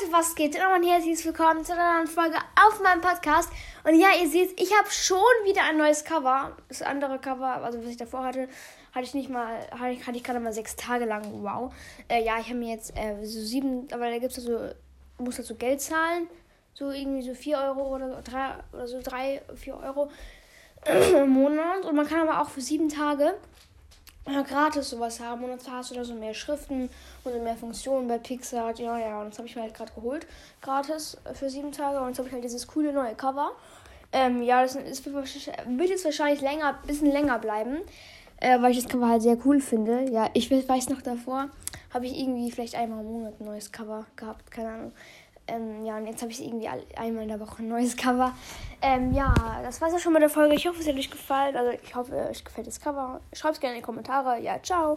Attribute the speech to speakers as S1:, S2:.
S1: Leute, was geht? Und ein herzliches Willkommen zu einer neuen Folge auf meinem Podcast. Und ja, ihr seht, ich habe schon wieder ein neues Cover. Das andere Cover, also was ich davor hatte, hatte ich nicht mal, hatte ich, hatte ich gerade mal sechs Tage lang. Wow. Äh, ja, ich habe mir jetzt äh, so sieben, aber da gibt es so, du musst dazu Geld zahlen. So irgendwie so vier Euro oder so, drei, oder so drei, vier Euro im Monat. Und man kann aber auch für sieben Tage gratis sowas haben und dann hast du da so mehr Schriften und so mehr Funktionen bei Pixar. Ja, ja, und das habe ich mir halt gerade geholt, gratis für sieben Tage und jetzt habe ich halt dieses coole neue Cover. Ähm, ja, das ist, wird jetzt wahrscheinlich länger, bisschen länger bleiben, äh, weil ich das Cover halt sehr cool finde. Ja, ich weiß noch davor, habe ich irgendwie vielleicht einmal im Monat ein neues Cover gehabt, keine Ahnung. Ähm, ja, und jetzt habe ich irgendwie einmal in der Woche ein neues Cover. Ähm, ja, das war's ja schon mit der Folge. Ich hoffe, es hat euch gefallen. Also, ich hoffe, euch gefällt das Cover. Schreibt es gerne in die Kommentare. Ja, ciao.